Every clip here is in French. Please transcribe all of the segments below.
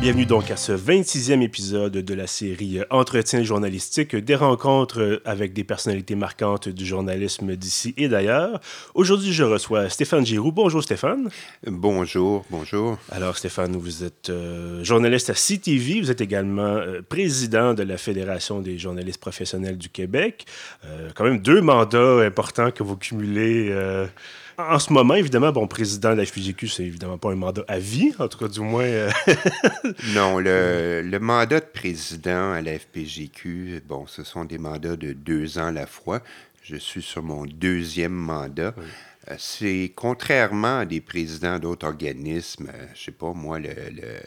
Bienvenue donc à ce 26e épisode de la série Entretien journalistique, des rencontres avec des personnalités marquantes du journalisme d'ici et d'ailleurs. Aujourd'hui, je reçois Stéphane Giroux. Bonjour Stéphane. Bonjour, bonjour. Alors Stéphane, vous êtes euh, journaliste à CTV, vous êtes également euh, président de la Fédération des journalistes professionnels du Québec. Euh, quand même deux mandats importants que vous cumulez en ce moment, évidemment, bon, président de la FPGQ, c'est évidemment pas un mandat à vie, en tout cas, du moins. Euh. non, le, le, mandat de président à la FPGQ, bon, ce sont des mandats de deux ans à la fois. Je suis sur mon deuxième mandat. Euh, c'est contrairement à des présidents d'autres organismes, je euh, je sais pas, moi, le, le,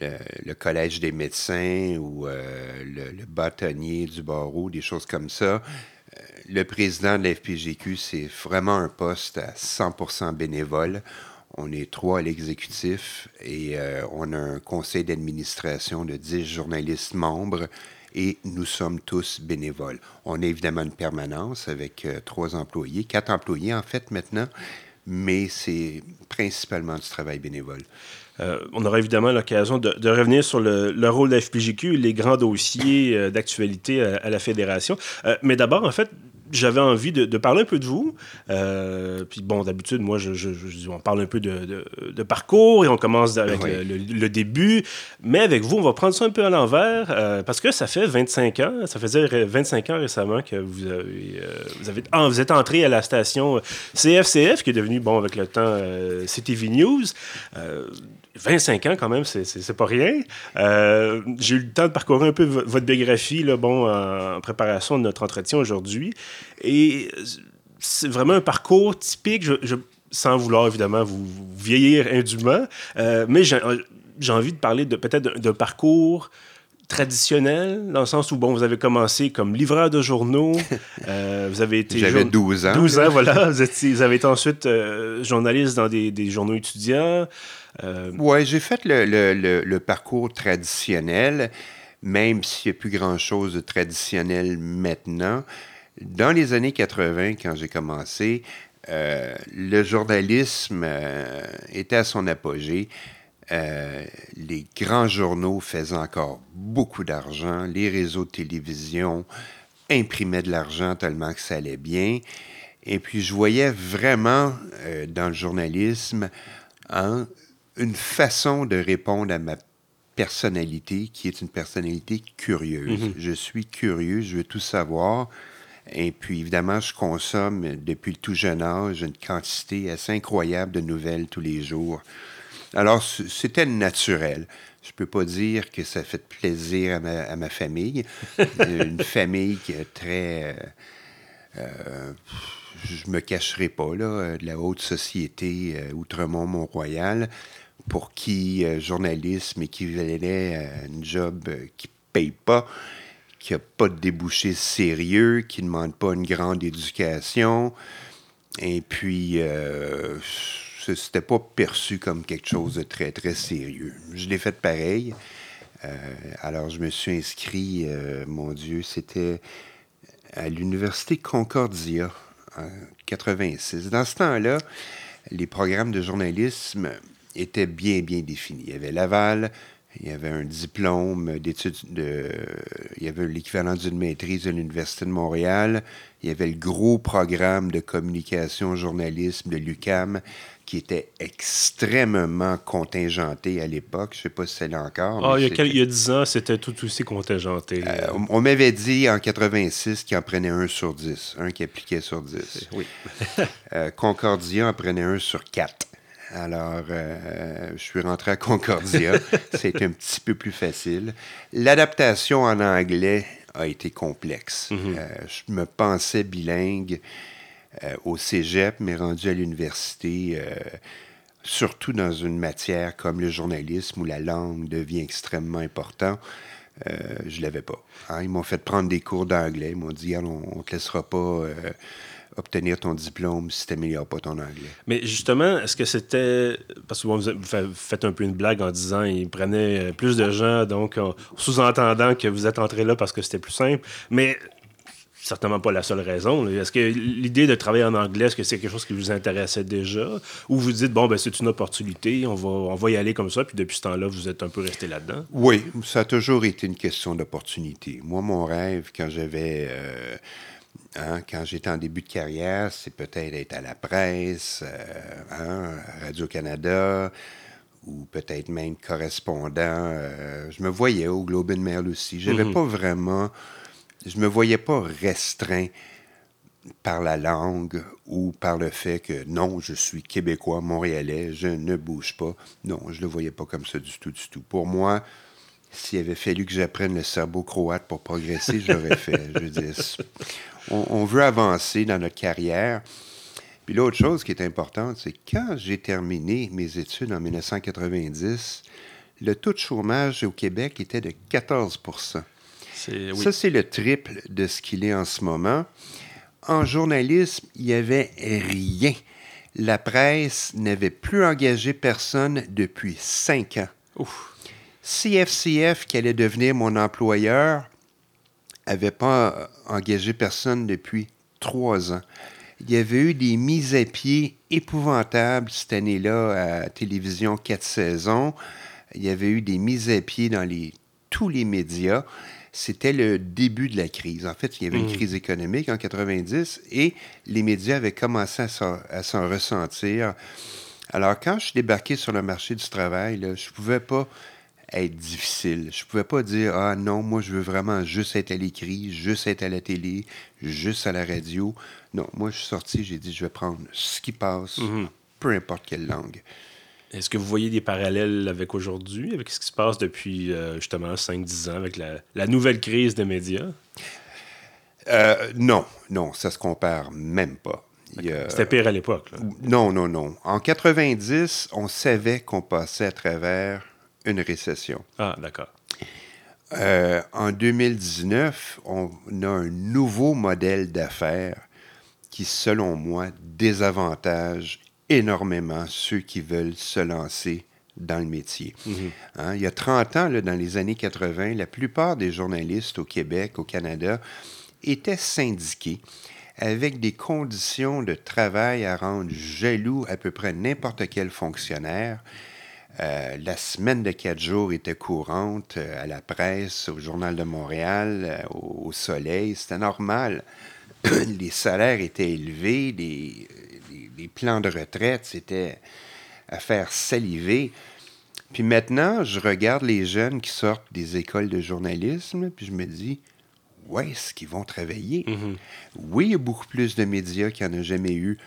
le Collège des médecins ou le, bâtonnier du barreau, des choses comme ça le président de la FPGQ, c'est vraiment un poste à 100% bénévole. On est trois à l'exécutif et euh, on a un conseil d'administration de 10 journalistes membres et nous sommes tous bénévoles. On a évidemment une permanence avec euh, trois employés, quatre employés en fait maintenant, mais c'est principalement du travail bénévole. Euh, on aura évidemment l'occasion de, revenir sur le, rôle de la FPGQ, les grands dossiers d'actualité à, à, la fédération. mais d'abord, en fait, j'avais envie de, parler un peu de vous. Euh, puis bon, d'habitude, moi, je, on parle un peu de, parcours et on commence avec le, début. Mais avec vous, on va prendre ça un peu à l'envers euh, parce que ça fait 25 ans, ça faisait 25 ans récemment que vous avez, euh, vous, avez ah, vous êtes entré à la station CFCF qui est devenue, bon, avec le temps, CTV News. 25 ans quand même, c'est pas rien. Euh, j'ai eu le temps de parcourir un peu votre biographie là, bon, en préparation de notre entretien aujourd'hui. Et c'est vraiment un parcours typique, je, sans vouloir évidemment vous, vieillir indûment, euh, mais j'ai envie de parler de peut-être d'un parcours traditionnel, dans le sens où, bon, vous avez commencé comme livreur de journaux, euh, vous avez été... J'avais 12 ans. 12 ans, voilà. Vous, avez été ensuite journaliste dans des, des journaux étudiants. Euh, oui, j'ai fait le, parcours traditionnel, même s'il n'y a plus grand-chose de traditionnel maintenant. Dans les années 80, quand j'ai commencé, euh, le journalisme euh, était à son apogée. les grands journaux faisaient encore beaucoup d'argent. Les réseaux de télévision imprimaient de l'argent tellement que ça allait bien. Et puis, je voyais vraiment dans le journalisme hein, une façon de répondre à ma personnalité qui est une personnalité curieuse. Mhm. Je suis curieux, je veux tout savoir. Et puis, évidemment, je consomme depuis le tout jeune âge une quantité assez incroyable de nouvelles tous les jours. Alors, c'était naturel. Je ne peux pas dire que ça fait plaisir à ma, famille. une famille qui est très... Euh, euh, je me cacherai pas, là, de la haute société euh, Outremont-Mont-Royal pour qui euh, journalisme équivalait à un job euh, qui paye pas, qui n'a pas de débouché sérieux, qui ne demande pas une grande éducation. Et puis, euh, c'était pas perçu comme quelque chose de très, très sérieux. Je l'ai fait pareil. Euh, alors, je me suis inscrit, mon Dieu, c'était à l'Université Concordia en 86. Dans ce temps-là, les programmes de journalisme était bien, bien défini. Il y avait Laval, il y avait un diplôme d'études de. Il y avait l'équivalent d'une maîtrise de l'Université de Montréal. Il y avait le gros programme de communication journalisme de l'UCAM qui était extrêmement contingenté à l'époque. Je ne sais pas si c'est là encore. Ah, il, y a dix ans, c'était tout aussi contingenté. Euh, on, m'avait dit en 86 qu'il en prenait un sur dix, un qui appliquait sur dix. Oui. euh, Concordia en prenait un sur quatre. Alors, euh, je suis rentré à Concordia. C'est un petit peu plus facile. L'adaptation en anglais a été complexe. Mhm. Euh, je me pensais bilingue euh, au cégep, mais rendu à l'université, surtout dans une matière comme le journalisme où la langue devient extrêmement importante, je ne l'avais pas. Hein. Ils m'ont fait prendre des cours d'anglais. Ils m'ont dit on ne te laissera pas obtenir ton diplôme si tu n'améliores pas ton anglais? Mais justement, est-ce que c'était. Parce que vous faites un peu une blague en disant il prenait plus de gens, donc sous-entendant que vous êtes entré là parce que c'était plus simple. Mais certainement pas la seule raison. Est-ce que l'idée de travailler en anglais, est-ce que c'est quelque chose qui vous intéressait déjà? Ou vous dites, bon, ben, c'est une opportunité, on va, on va y aller comme ça, puis depuis ce temps-là, vous êtes un peu resté là-dedans? Oui, ça a toujours été une question d'opportunité. Moi, mon rêve, quand j'avais. Euh, hein, quand j'étais en début de carrière, c'est peut-être être à la presse, euh, hein, Radio-Canada, ou peut-être même correspondant. Euh, je me voyais au Globe and Mail aussi. Je n'avais mm-hmm. pas vraiment je me voyais pas restreint par la langue ou par le fait que non, je suis québécois, montréalais, je ne bouge pas. Non, je ne le voyais pas comme ça du tout, du tout. Pour moi, s'il avait fallu que j'apprenne le cerveau croate pour progresser, je l'aurais fait. Je veux dire, on, veut avancer dans notre carrière. Puis l'autre chose qui est importante, c'est quand j'ai terminé mes études en 1990, le taux de chômage au Québec était de 14% ça, c'est le triple de ce qu'il est en ce moment. En journalisme, il n'y avait rien. La presse n'avait plus engagé personne depuis cinq ans. CFCF, qui allait devenir mon employeur, n'avait pas engagé personne depuis trois ans. Il y avait eu des mises à pied épouvantables cette année-là à télévision quatre saisons. Il y avait eu des mises à pied dans les, tous les médias c'était le début de la crise. En fait, il y avait une mm. crise économique en 90 et les médias avaient commencé à s'en ressentir. Alors, quand je suis débarqué sur le marché du travail, je ne pouvais pas être difficile. Je ne pouvais pas dire Ah non, moi, je veux vraiment juste être à l'écrit, juste être à la télé, juste à la radio. Non, moi, je suis sorti, j'ai dit Je vais prendre ce qui passe, mm-hmm. peu importe quelle langue. Est-ce que vous voyez des parallèles avec aujourd'hui, avec ce qui se passe depuis euh, justement 5-10 ans, avec la, nouvelle crise des médias? Euh, non, non, ça se compare même pas. C'était pire à l'époque. Non, non, non. En 90, on savait qu'on passait à travers une récession. Ah, d'accord. Euh, en 2019, on a un nouveau modèle d'affaires qui, selon moi, désavantage énormément ceux qui veulent se lancer dans le métier. Mhm. Hein, il y a 30 ans, là, dans les années 80, la plupart des journalistes au Québec, au Canada, étaient syndiqués avec des conditions de travail à rendre jaloux à peu près n'importe quel fonctionnaire. Euh, la semaine de quatre jours était courante euh, à la presse, au Journal de Montréal, euh, au, Soleil. C'était normal. les salaires étaient élevés, les, les plans de retraite, c'était à faire saliver. Puis maintenant, je regarde les jeunes qui sortent des écoles de journalisme, puis je me dis, où est-ce qu'ils vont travailler? Mm-hmm. Oui, il y a beaucoup plus de médias qu'il n'y en a jamais eu.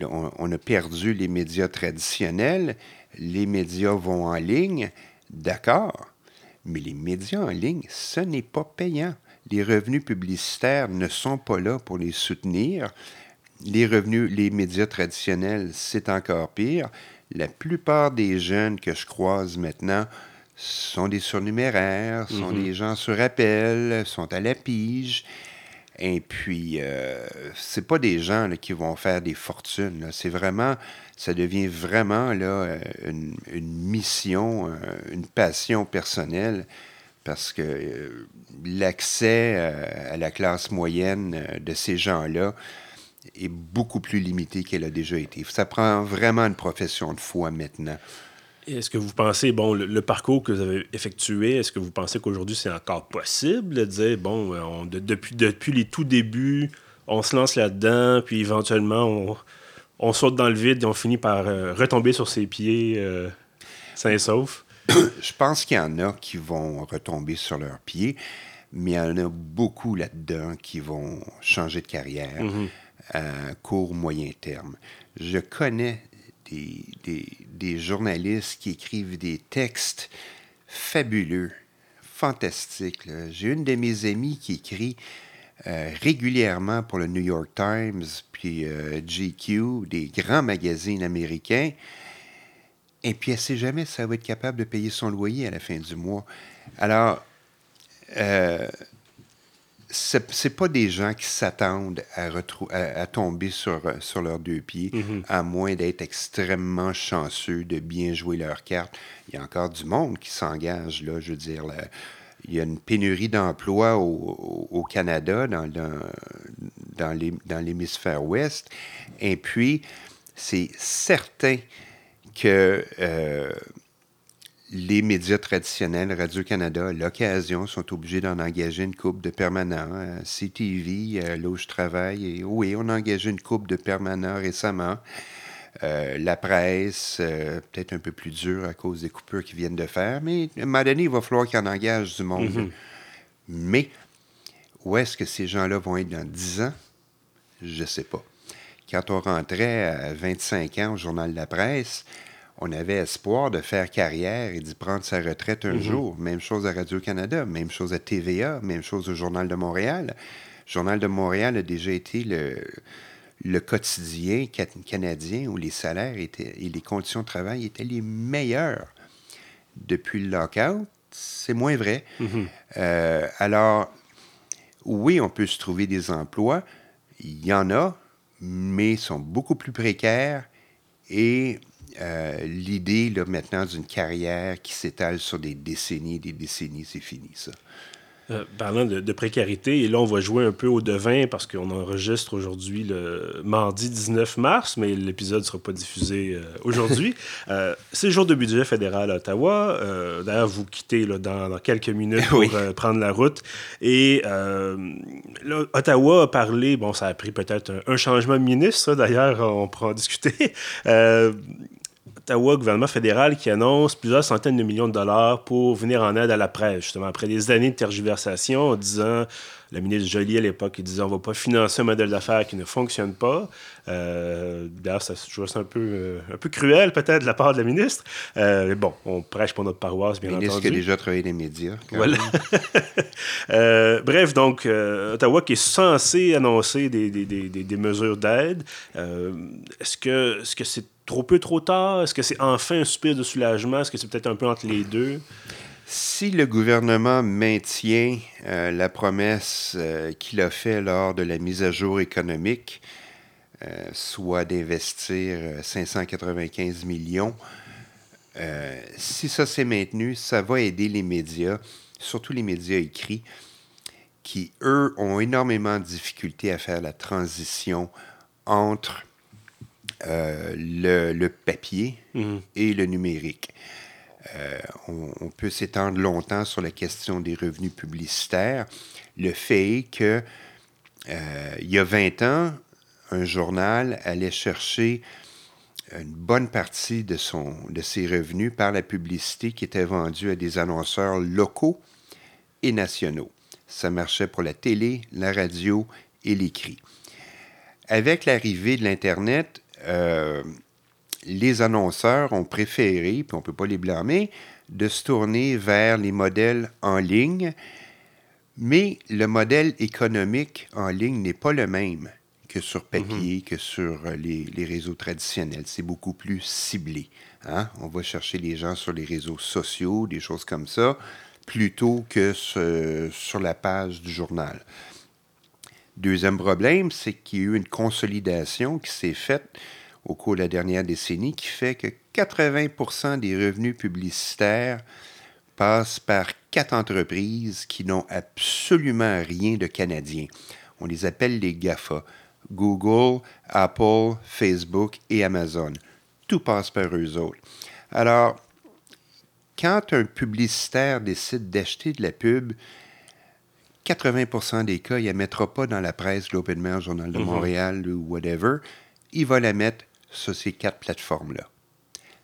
On, a perdu les médias traditionnels. Les médias vont en ligne. D'accord. Mais les médias en ligne, ce n'est pas payant. Les revenus publicitaires ne sont pas là pour les soutenir les revenus, les médias traditionnels, c'est encore pire. La plupart des jeunes que je croise maintenant sont des surnuméraires, sont mhm. des gens sur appel, sont à la pige. Et puis, euh, c'est pas des gens qui vont faire des fortunes. C'est vraiment, ça devient vraiment là, une, mission, euh, une passion personnelle, parce que euh, l'accès à la classe moyenne de ces gens-là, est beaucoup plus limitée qu'elle a déjà été. Ça prend vraiment une profession de foi maintenant. Est-ce que vous pensez, bon, le, parcours que vous avez effectué, est-ce que vous pensez qu'aujourd'hui c'est encore possible de dire, bon, euh, depuis, depuis les tout débuts, on se lance là-dedans, puis éventuellement on, saute dans le vide et on finit par euh, retomber sur ses pieds euh, sains et saufs? Je pense qu'il y en a qui vont retomber sur leurs pieds, mais il y en a beaucoup là-dedans qui vont changer de carrière. Mm-hmm à court moyen terme. Je connais des, journalistes qui écrivent des textes fabuleux, fantastiques. J'ai une de mes amies qui écrit euh, régulièrement pour le New York Times, puis euh, GQ, des grands magazines américains. Et puis elle ne sait jamais si elle va être capable de payer son loyer à la fin du mois. Alors, euh, c'est pas des gens qui s'attendent à, à, tomber sur, sur leurs deux pieds, mm-hmm. à moins d'être extrêmement chanceux de bien jouer leur carte. Il y a encore du monde qui s'engage, là, je veux dire. il y a une pénurie d'emplois au, Canada, dans, dans l'hémisphère ouest. Et puis, c'est certain que euh, les médias traditionnels, Radio-Canada, l'occasion, sont obligés d'en engager une coupe de permanents. Euh, CTV, euh, là où je travaille, et oui, on a engagé une coupe de permanents récemment. la presse, peut-être un peu plus dur à cause des coupures qu'ils viennent de faire, mais à un moment donné, il va falloir qu'ils en engagent du monde. Mm-hmm. Mais où est-ce que ces gens-là vont être dans 10 ans? Je ne sais pas. Quand on rentrait à 25 ans au Journal de la Presse, on avait espoir de faire carrière et d'y prendre sa retraite un mhm. jour. Même chose à Radio-Canada, même chose à TVA, même chose au Journal de Montréal. Le Journal de Montréal a déjà été le, le quotidien canadien où les salaires étaient, et les conditions de travail étaient les meilleures. Depuis le lockout, c'est moins vrai. Mhm. Euh, alors, oui, on peut se trouver des emplois. Il y en a, mais sont beaucoup plus précaires et euh, l'idée là, maintenant d'une carrière qui s'étale sur des décennies, des décennies, c'est fini ça. Euh, parlant de, précarité, et là, on va jouer un peu au devin parce qu'on enregistre aujourd'hui le mardi 19 mars, mais l'épisode ne sera pas diffusé euh, aujourd'hui. Euh, c'est le jour de budget fédéral à Ottawa. D'ailleurs, vous quittez là, dans, quelques minutes pour prendre la route. Et là, Ottawa a parlé, bon, ça a pris peut-être un, un, changement de ministre, d'ailleurs, on pourra en discuter. Ottawa, gouvernement fédéral, qui annonce plusieurs centaines de millions de dollars pour venir en aide à la presse, justement, après des années de tergiversation en disant, la ministre Joly à l'époque, il disait on ne va pas financer un modèle d'affaires qui ne fonctionne pas. Euh, D'ailleurs, ça je un peu, euh, un peu cruel peut-être de la part de la ministre. Euh, mais bon, on prêche pour notre paroisse, bien ministre entendu. qui a déjà travaillé les médias. Voilà. Bref, donc, Ottawa qui est censé annoncer des, des, des, des mesures d'aide. Est-ce que c'est -ce c'est trop peu, trop tard? Est-ce que c'est enfin un soupir de soulagement? Est-ce que c'est peut-être un peu entre les deux? Si le gouvernement maintient euh, la promesse euh, qu'il a faite lors de la mise à jour économique, euh, soit d'investir 595 millions, si ça s'est maintenu, ça va aider les médias, surtout les médias écrits, qui, eux, ont énormément de difficultés à faire la transition entre euh, le, papier mhm. et le numérique. Euh, on, peut s'étendre longtemps sur la question des revenus publicitaires. Le fait est que euh, il y a 20 ans, un journal allait chercher une bonne partie de, son, de ses revenus par la publicité qui était vendue à des annonceurs locaux et nationaux. Ça marchait pour la télé, la radio et l'écrit. Avec l'arrivée de l'Internet, euh, les annonceurs ont préféré, puis on ne peut pas les blâmer, de se tourner vers les modèles en ligne, mais le modèle économique en ligne n'est pas le même que sur papier, mhm. que sur les, réseaux traditionnels. C'est beaucoup plus ciblé. Hein? On va chercher les gens sur les réseaux sociaux, des choses comme ça, plutôt que sur la page du journal. Deuxième problème, c'est qu'il y a eu une consolidation qui s'est faite au cours de la dernière décennie qui fait que 80% des revenus publicitaires passent par quatre entreprises qui n'ont absolument rien de canadien. On les appelle les GAFA. Google, Apple, Facebook et Amazon. Tout passe par eux autres. Alors, quand un publicitaire décide d'acheter de la pub, 80% des cas, il ne la mettra pas dans la presse, globalement, Journal de mhm. Montréal ou whatever. Il va la mettre sur ces quatre plateformes-là.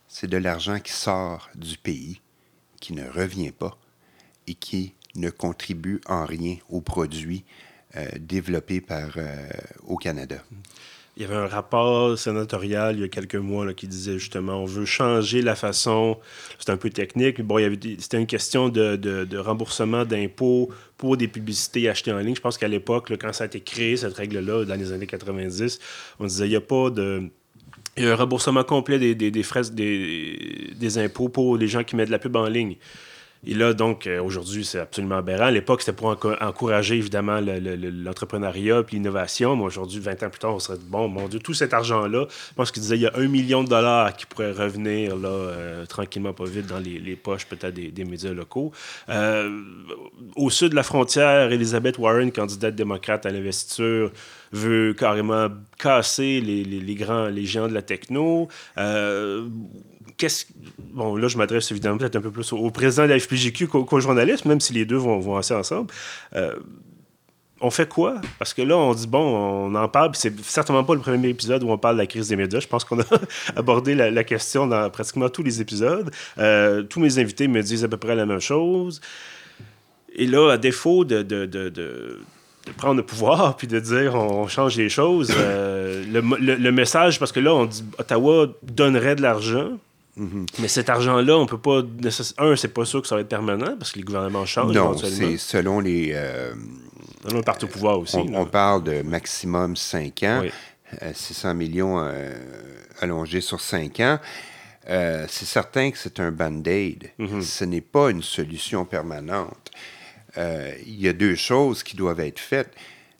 C'est de l'argent qui sort du pays, qui ne revient pas et qui ne contribue en rien aux produits euh, développés par, euh, au Canada. Il y avait un rapport sénatorial il y a quelques mois qui disait justement on veut changer la façon, c'est un peu technique, bon, c'était une question de, de, remboursement d'impôts pour des publicités achetées en ligne. Je pense qu'à l'époque, quand ça a été créé, cette règle-là, dans les années 90, on disait il n'y a pas de. Il y a un remboursement complet des, des, des frais, des, des, impôts pour les gens qui mettent de la pub en ligne. Et là, donc, euh, aujourd'hui, c'est absolument aberrant. À l'époque, c'était pour encourager, évidemment, l'entrepreneuriat et l'innovation. Mais aujourd'hui, 20 ans plus tard, on serait bon, mon Dieu, tout cet argent-là, je pense qu'il disait il y a un million de dollars qui pourrait revenir, là, euh, tranquillement, pas vite, dans les, poches, peut-être, des, médias locaux. Euh, au sud de la frontière, Elizabeth Warren, candidate démocrate à l'investiture, veut carrément casser les, les, grands, les géants de la techno. Bon, là, je m'adresse évidemment peut-être un peu plus au, président de la FPGQ qu'au journaliste, même si les deux vont, vont assez ensemble. Euh, on fait quoi? Parce que là, on dit, bon, on en parle, puis c'est certainement pas le premier épisode où on parle de la crise des médias. Je pense qu'on a abordé la, question dans pratiquement tous les épisodes. Euh, tous mes invités me disent à peu près la même chose. Et là, à défaut de, de, de, de prendre le pouvoir puis de dire on change les choses. Euh, le, le, message, parce que là, on dit Ottawa donnerait de l'argent, Mhm. Mais cet argent-là, on peut pas. Un, c'est pas sûr que ça va être permanent parce que les gouvernements changent. Non, c'est selon les. Euh, selon le parti au pouvoir aussi. On, parle de maximum 5 ans, 600 euh, millions euh, allongés sur 5 ans. c'est certain que c'est un band-aid. Mhm. Ce n'est pas une solution permanente. Il y a deux choses qui doivent être faites,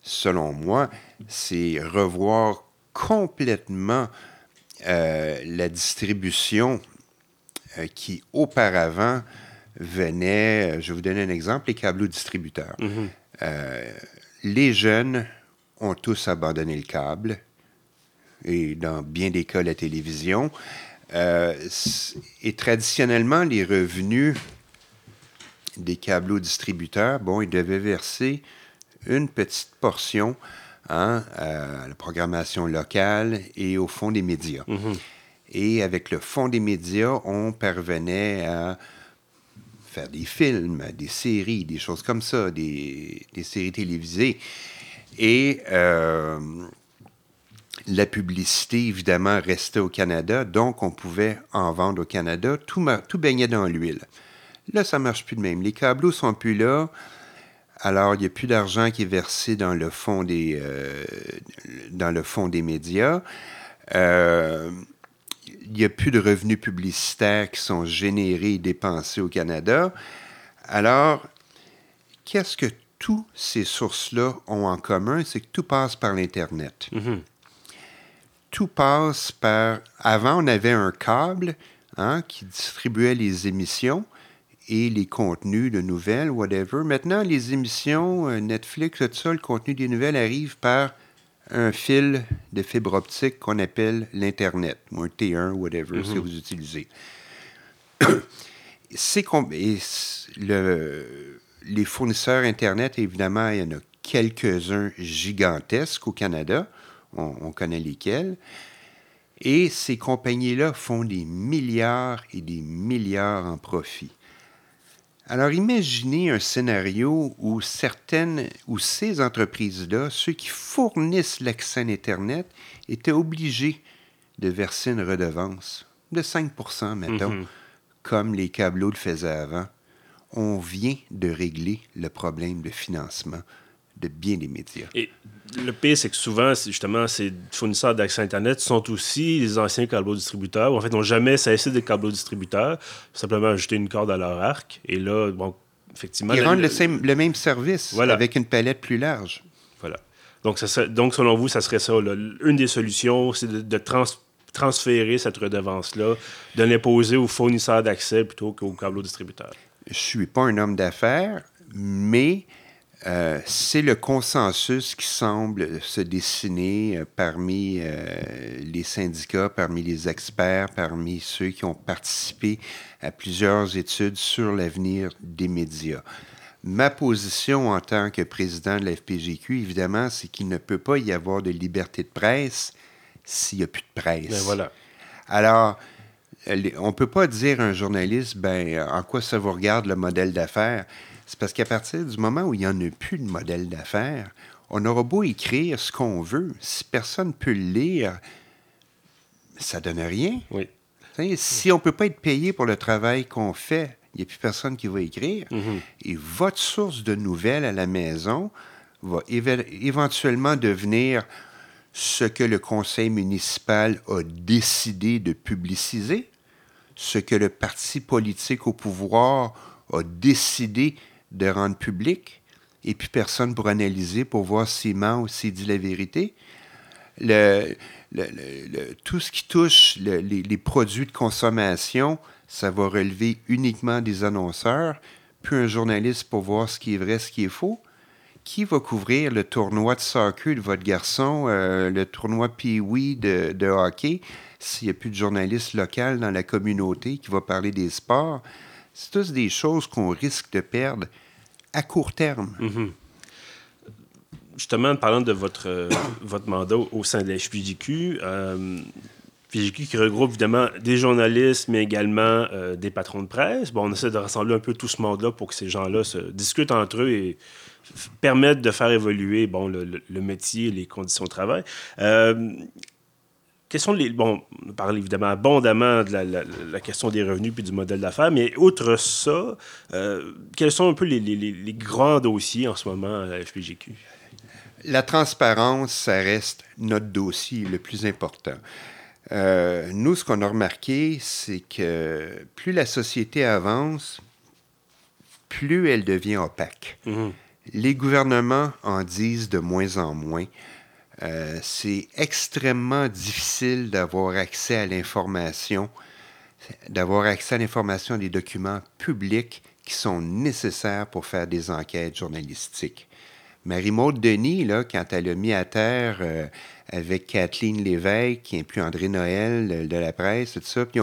selon moi. C'est revoir complètement euh, la distribution euh, qui auparavant venait, euh, je vais vous donner un exemple, les câbles distributeurs. Mhm. les jeunes ont tous abandonné le câble et dans bien des cas la télévision. et traditionnellement, les revenus des câbles distributeurs, bon, ils devaient verser une petite portion Hein, à la programmation locale et au fond des médias. Mhm. Et avec le fond des médias, on parvenait à faire des films, des séries, des choses comme ça, des, séries télévisées. Et euh, la publicité, évidemment, restait au Canada, donc on pouvait en vendre au Canada. Tout, tout baignait dans l'huile. Là, ça marche plus de même. Les câbleaux sont plus là. Alors, il n'y a plus d'argent qui est versé dans le fond des, euh, dans le fond des médias. Euh, il n'y a plus de revenus publicitaires qui sont générés et dépensés au Canada. Alors, qu'est-ce que toutes ces sources-là ont en commun? C'est que tout passe par l'Internet. Mm-hmm. Tout passe par... Avant, on avait un câble hein, qui distribuait les émissions et les contenus de nouvelles, whatever. Maintenant, les émissions, euh, Netflix, tout ça, le contenu des nouvelles arrive par un fil de fibre optique qu'on appelle l'Internet, ou un T1, whatever, si mhm. vous utilisez. C'est le, les fournisseurs Internet, évidemment, il y en a quelques-uns gigantesques au Canada. On, on, connaît lesquels. Et ces compagnies-là font des milliards et des milliards en profit. Alors imaginez un scénario où certaines, ou ces entreprises-là, ceux qui fournissent l'accès à Internet, étaient obligés de verser une redevance de 5% mettons, mhm. comme les câbleaux le faisaient avant. On vient de régler le problème de financement de bien des médias. Et le pire, c'est que souvent, justement, ces fournisseurs d'accès Internet sont aussi les anciens câbleaux distributeurs, ou en fait, n'ont jamais cessé d'être câbleaux distributeurs, simplement ajouter une corde à leur arc. Et là, bon, effectivement... Ils rendent le, même service, avec une palette plus large. Voilà. Donc, ça donc selon vous, ça serait ça. Une des solutions, c'est de, transférer cette redevance-là, de l'imposer aux fournisseurs d'accès plutôt qu'aux câbleaux distributeurs. Je ne suis pas un homme d'affaires, mais euh, c'est le consensus qui semble se dessiner euh, parmi euh, les syndicats, parmi les experts, parmi ceux qui ont participé à plusieurs études sur l'avenir des médias. Ma position en tant que président de la FPGQ, évidemment, c'est qu'il ne peut pas y avoir de liberté de presse s'il n'y a plus de presse. Ben voilà. Alors, on ne peut pas dire à un journaliste, ben, en quoi ça vous regarde le modèle d'affaires? C'est parce qu'à partir du moment où il n'y en a plus de modèle d'affaires, on aura beau écrire ce qu'on veut, si personne ne peut le lire, ça donne rien. Oui. Si on ne peut pas être payé pour le travail qu'on fait, il n'y a plus personne qui va écrire. Mm-hmm. Et votre source de nouvelles à la maison va éventuellement devenir ce que le conseil municipal a décidé de publiciser, ce que le parti politique au pouvoir a décidé de rendre public, et puis personne pour analyser, pour voir s'il ment ou s'il dit la vérité. Tout ce qui touche les, produits de consommation, ça va relever uniquement des annonceurs, puis un journaliste pour voir ce qui est vrai, ce qui est faux. Qui va couvrir le tournoi de soccer de votre garçon, euh, le tournoi Pee-Wee de, de, hockey, s'il n'y a plus de journaliste local dans la communauté qui va parler des sports? C'est tous des choses qu'on risque de perdre à court terme. Mm-hmm. Justement, parlant de votre, euh, votre mandat au sein de la HPJQ, euh, qui regroupe évidemment des journalistes, mais également euh, des patrons de presse. Bon, on essaie de rassembler un peu tout ce monde-là pour que ces gens-là se discutent entre eux et permettent de faire évoluer bon, le, le, métier, les conditions de travail. Euh, quels sont les. Bon, on parle évidemment abondamment de la, question des revenus puis du modèle d'affaires, mais outre ça, euh, quels sont un peu les, les, grands dossiers en ce moment à la FPGQ? La transparence, ça reste notre dossier le plus important. Euh, nous, ce qu'on a remarqué, c'est que plus la société avance, plus elle devient opaque. Mhm. Les gouvernements en disent de moins en moins. Euh, c'est extrêmement difficile d'avoir accès à l'information, d'avoir accès à l'information des documents publics qui sont nécessaires pour faire des enquêtes journalistiques. Marie-Maude Denis, là, quand elle a mis à terre euh, avec Kathleen Lévesque, qui plus André Noël de la presse, tout ça, puis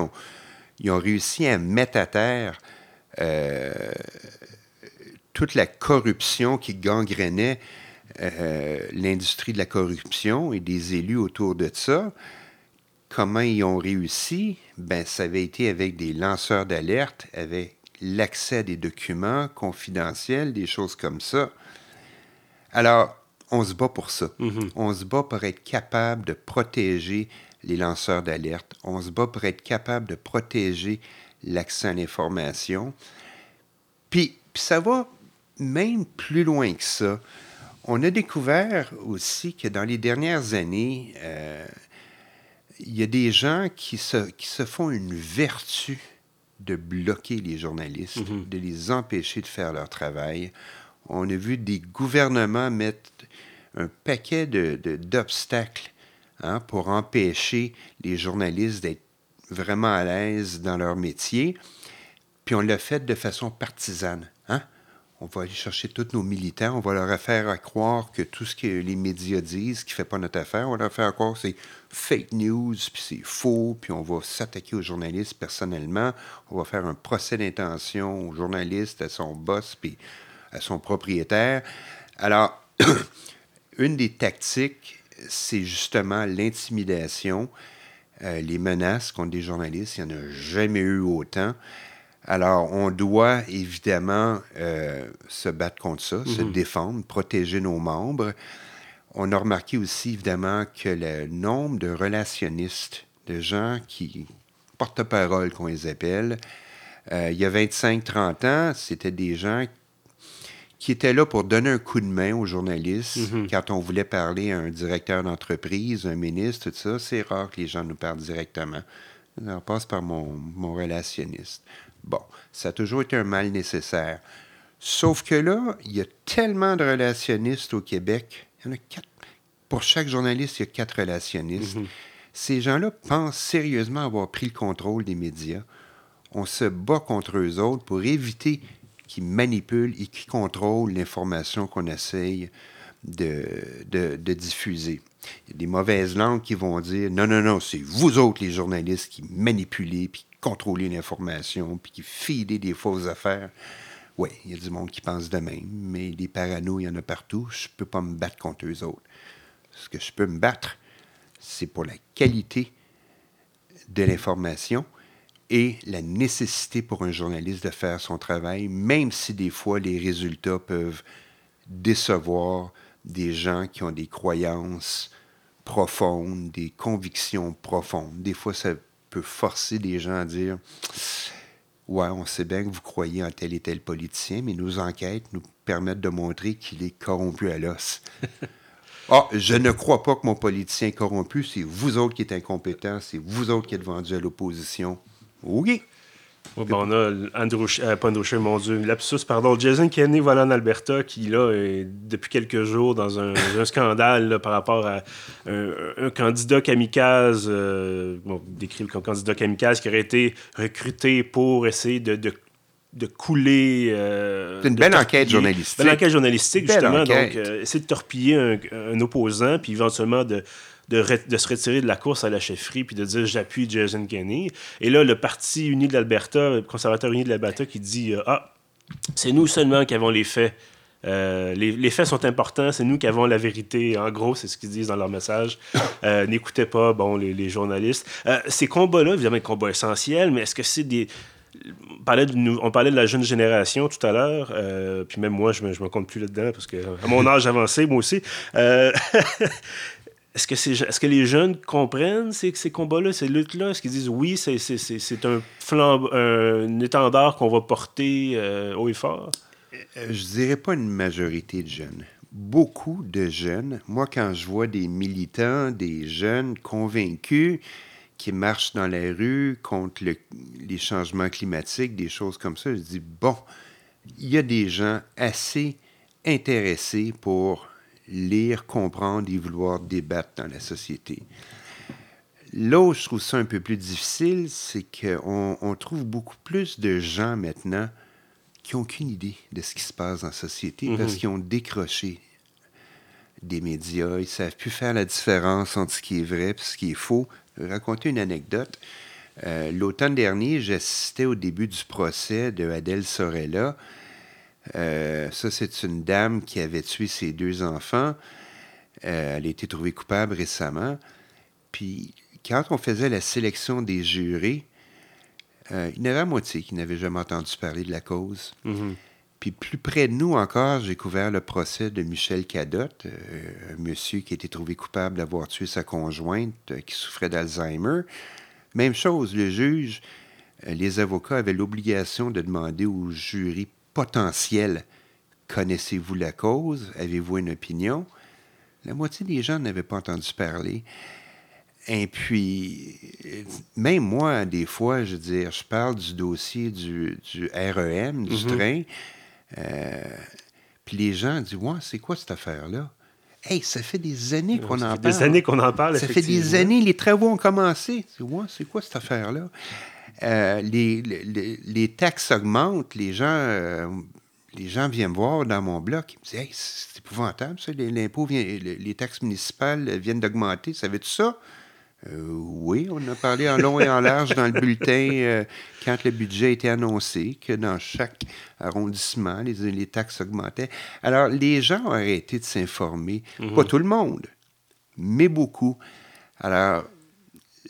ils ont, réussi à mettre à terre euh, toute la corruption qui gangrenait euh, l'industrie de la corruption et des élus autour de ça. Comment ils ont réussi? Ben, ça avait été avec des lanceurs d'alerte, avec l'accès à des documents confidentiels, des choses comme ça. Alors, on se bat pour ça. Mm-hmm. On se bat pour être capable de protéger les lanceurs d'alerte. On se bat pour être capable de protéger l'accès à l'information. Puis, puis ça va même plus loin que ça. On a découvert aussi que dans les dernières années, euh, il y a des gens qui se, qui se font une vertu de bloquer les journalistes, mhm. de les empêcher de faire leur travail. On a vu des gouvernements mettre un paquet d'obstacles de, hein, pour empêcher les journalistes d'être vraiment à l'aise dans leur métier. Puis on l'a fait de façon partisane. On va aller chercher tous nos militants, on va leur faire croire que tout ce que les médias disent, qui ne fait pas notre affaire, on va leur faire croire que c'est fake news, puis c'est faux, puis on va s'attaquer aux journalistes personnellement, on va faire un procès d'intention au journaliste, à son boss, puis à son propriétaire. Alors, une des tactiques, c'est justement l'intimidation, euh, les menaces contre des journalistes. Il n'y en a jamais eu autant. Alors, on doit évidemment euh, se battre contre ça, se mhm. défendre, protéger nos membres. On a remarqué aussi, évidemment, que le nombre de relationnistes, de gens qui porte-parole, qu'on les appelle, euh, il y a 25-30 ans, c'était des gens qui étaient là pour donner un coup de main aux journalistes mhm. quand on voulait parler à un directeur d'entreprise, un ministre, tout ça. C'est rare que les gens nous parlent directement. On passe par mon, mon relationniste. Bon, ça a toujours été un mal nécessaire. Sauf que là, il y a tellement de relationnistes au Québec. Il y en a quatre. Pour chaque journaliste, il y a quatre relationnistes. Mhm. Ces gens-là pensent sérieusement avoir pris le contrôle des médias. On se bat contre eux autres pour éviter qu'ils manipulent et qu'ils contrôlent l'information qu'on essaye de, de, diffuser. Il y a des mauvaises langues qui vont dire non, non, non, c'est vous autres les journalistes qui manipulez puis contrôler l'information, puis qui filer des fausses affaires. Oui, il y a du monde qui pense de même, mais des parano, il y en a partout. Je ne peux pas me battre contre eux autres. Ce que je peux me battre, c'est pour la qualité de l'information et la nécessité pour un journaliste de faire son travail, même si des fois les résultats peuvent décevoir des gens qui ont des croyances profondes, des convictions profondes. Des fois, ça forcer des gens à dire Ouais, on sait bien que vous croyez en tel et tel politicien, mais nos enquêtes nous permettent de montrer qu'il est corrompu à l'os. Ah, je ne crois pas que mon politicien est corrompu, c'est vous autres qui êtes incompétents, c'est vous autres qui êtes vendus à l'opposition. Bon, on a Andrew, euh, pas Andrew mon Dieu, lapsus, pardon, Jason Kenney voilà en Alberta qui, là, est depuis quelques jours dans un, scandale par rapport à un, candidat kamikaze, euh, bon, décrit comme candidat kamikaze qui aurait été recruté pour essayer de, de couler. Euh, c'est une belle enquête journalistique. Belle enquête journalistique, justement. Donc, essayer de torpiller un, un, opposant, puis éventuellement de, de, se retirer de la course à la chefferie puis de dire j'appuie Jason Kenney. Et là, le Parti uni de l'Alberta, le conservateur uni de l'Alberta, qui dit euh, Ah, c'est nous seulement qui avons les faits. Euh, les, faits sont importants, c'est nous qui avons la vérité. En gros, c'est ce qu'ils disent dans leur message. Euh, n'écoutez pas bon, les, journalistes. ces combats-là, évidemment, des combats essentiels, mais est-ce que c'est des. On parlait, de, on parlait de la jeune génération tout à l'heure, puis même moi, je ne me, me, compte plus là-dedans, parce que à mon âge avancé, moi aussi. Est-ce que, les jeunes comprennent ces, combats-là, ces luttes-là? Est-ce qu'ils disent oui, c'est un, flambe, un étendard qu'on va porter euh, haut et fort? Euh, je dirais pas une majorité de jeunes. Beaucoup de jeunes. Moi, quand je vois des militants, des jeunes convaincus qui marchent dans la rue contre les changements climatiques, des choses comme ça, je dis bon, il y a des gens assez intéressés pour lire, comprendre et vouloir débattre dans la société. Là où je trouve ça un peu plus difficile, c'est qu'on on trouve beaucoup plus de gens maintenant qui n'ont aucune idée de ce qui se passe dans la société parce mhm. qu'ils ont décroché des médias. Ils ne savent plus faire la différence entre ce qui est vrai et ce qui est faux. Je vais raconter une anecdote. Euh, l'automne dernier, j'assistais au début du procès de Adèle Sorella. Euh, ça, c'est une dame qui avait tué ses deux enfants. Euh, elle a été trouvée coupable récemment. Puis, quand on faisait la sélection des jurés, euh, il y en avait à moitié qui n'avaient jamais entendu parler de la cause. Mm-hmm. Puis plus près de nous encore, j'ai couvert le procès de Michel Cadotte, un monsieur qui a été trouvé coupable d'avoir tué sa conjointe qui souffrait d'Alzheimer. Même chose, le juge, les avocats avaient l'obligation de demander au jury potentiel. Connaissez-vous la cause? Avez-vous une opinion? La moitié des gens n'avaient pas entendu parler. Et puis, même moi, des fois, je veux dire, je parle du dossier du, REM, du mm-hmm. train, euh, puis les gens disent Ouais, c'est quoi cette affaire-là? Hey, ça fait des années qu'on en parle. Des années qu'on en parle. Ça fait des années, les travaux ont commencé. Ouais, c'est quoi cette affaire-là? Euh, les, les, taxes augmentent, les gens, euh, les gens viennent voir dans mon bloc, ils me disent hey, c'est épouvantable, ça, l'impôt les taxes municipales viennent d'augmenter, ça veut tout ça? Euh, oui, on a parlé en long et en large dans le bulletin quand le budget a été annoncé, que dans chaque arrondissement, les, les taxes augmentaient. Alors, les gens ont arrêté de s'informer. Mhm. Pas tout le monde, mais beaucoup. Alors,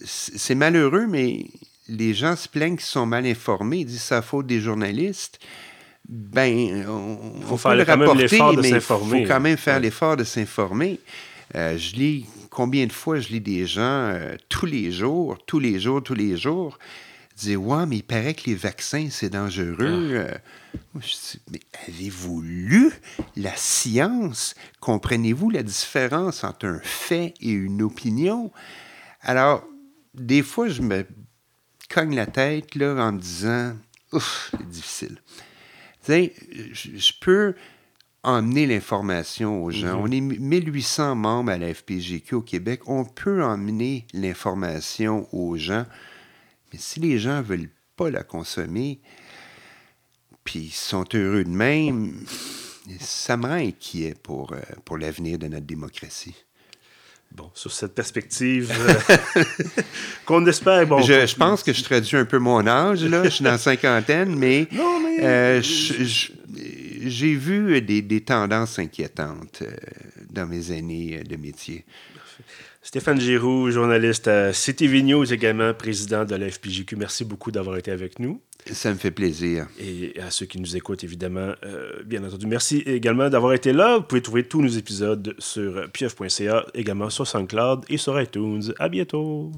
c'est malheureux, mais les gens se plaignent qu'ils sont mal informés, ils disent c'est la faute des journalistes. Ben, on, faut faire quand même l'effort de s'informer. Il faut quand même faire l'effort de s'informer. Euh, je lis, combien de fois je lis des gens euh, tous les jours, tous les jours, tous les jours, dire Ouais, mais il paraît que les vaccins, c'est dangereux. Ah. Euh, je dis, mais avez-vous lu la science? Comprenez-vous la différence entre un fait et une opinion? Alors, des fois, je me cogne la tête là, en me disant Ouf, c'est difficile. Tu sais, je peux emmener l'information aux gens. Mhm. On est 1800 membres à la FPGQ au Québec. On peut emmener l'information aux gens. Mais si les gens ne veulent pas la consommer, puis sont heureux de même, ça me rend inquiet pour, euh, pour l'avenir de notre démocratie. Bon, sur cette perspective euh, qu'on espère. Bon, je, pense que je traduis un peu mon âge, là. Je suis dans la cinquantaine, mais, euh, j'ai vu des, tendances inquiétantes euh, dans mes années de métier. Stéphane Giroux, journaliste à CTV News, également président de la FPJQ. Merci beaucoup d'avoir été avec nous. Ça me fait plaisir. Et à ceux qui nous écoutent, évidemment, euh, bien entendu. Merci également d'avoir été là. Vous pouvez trouver tous nos épisodes sur pieuf.ca, également sur SoundCloud et sur iTunes. À bientôt.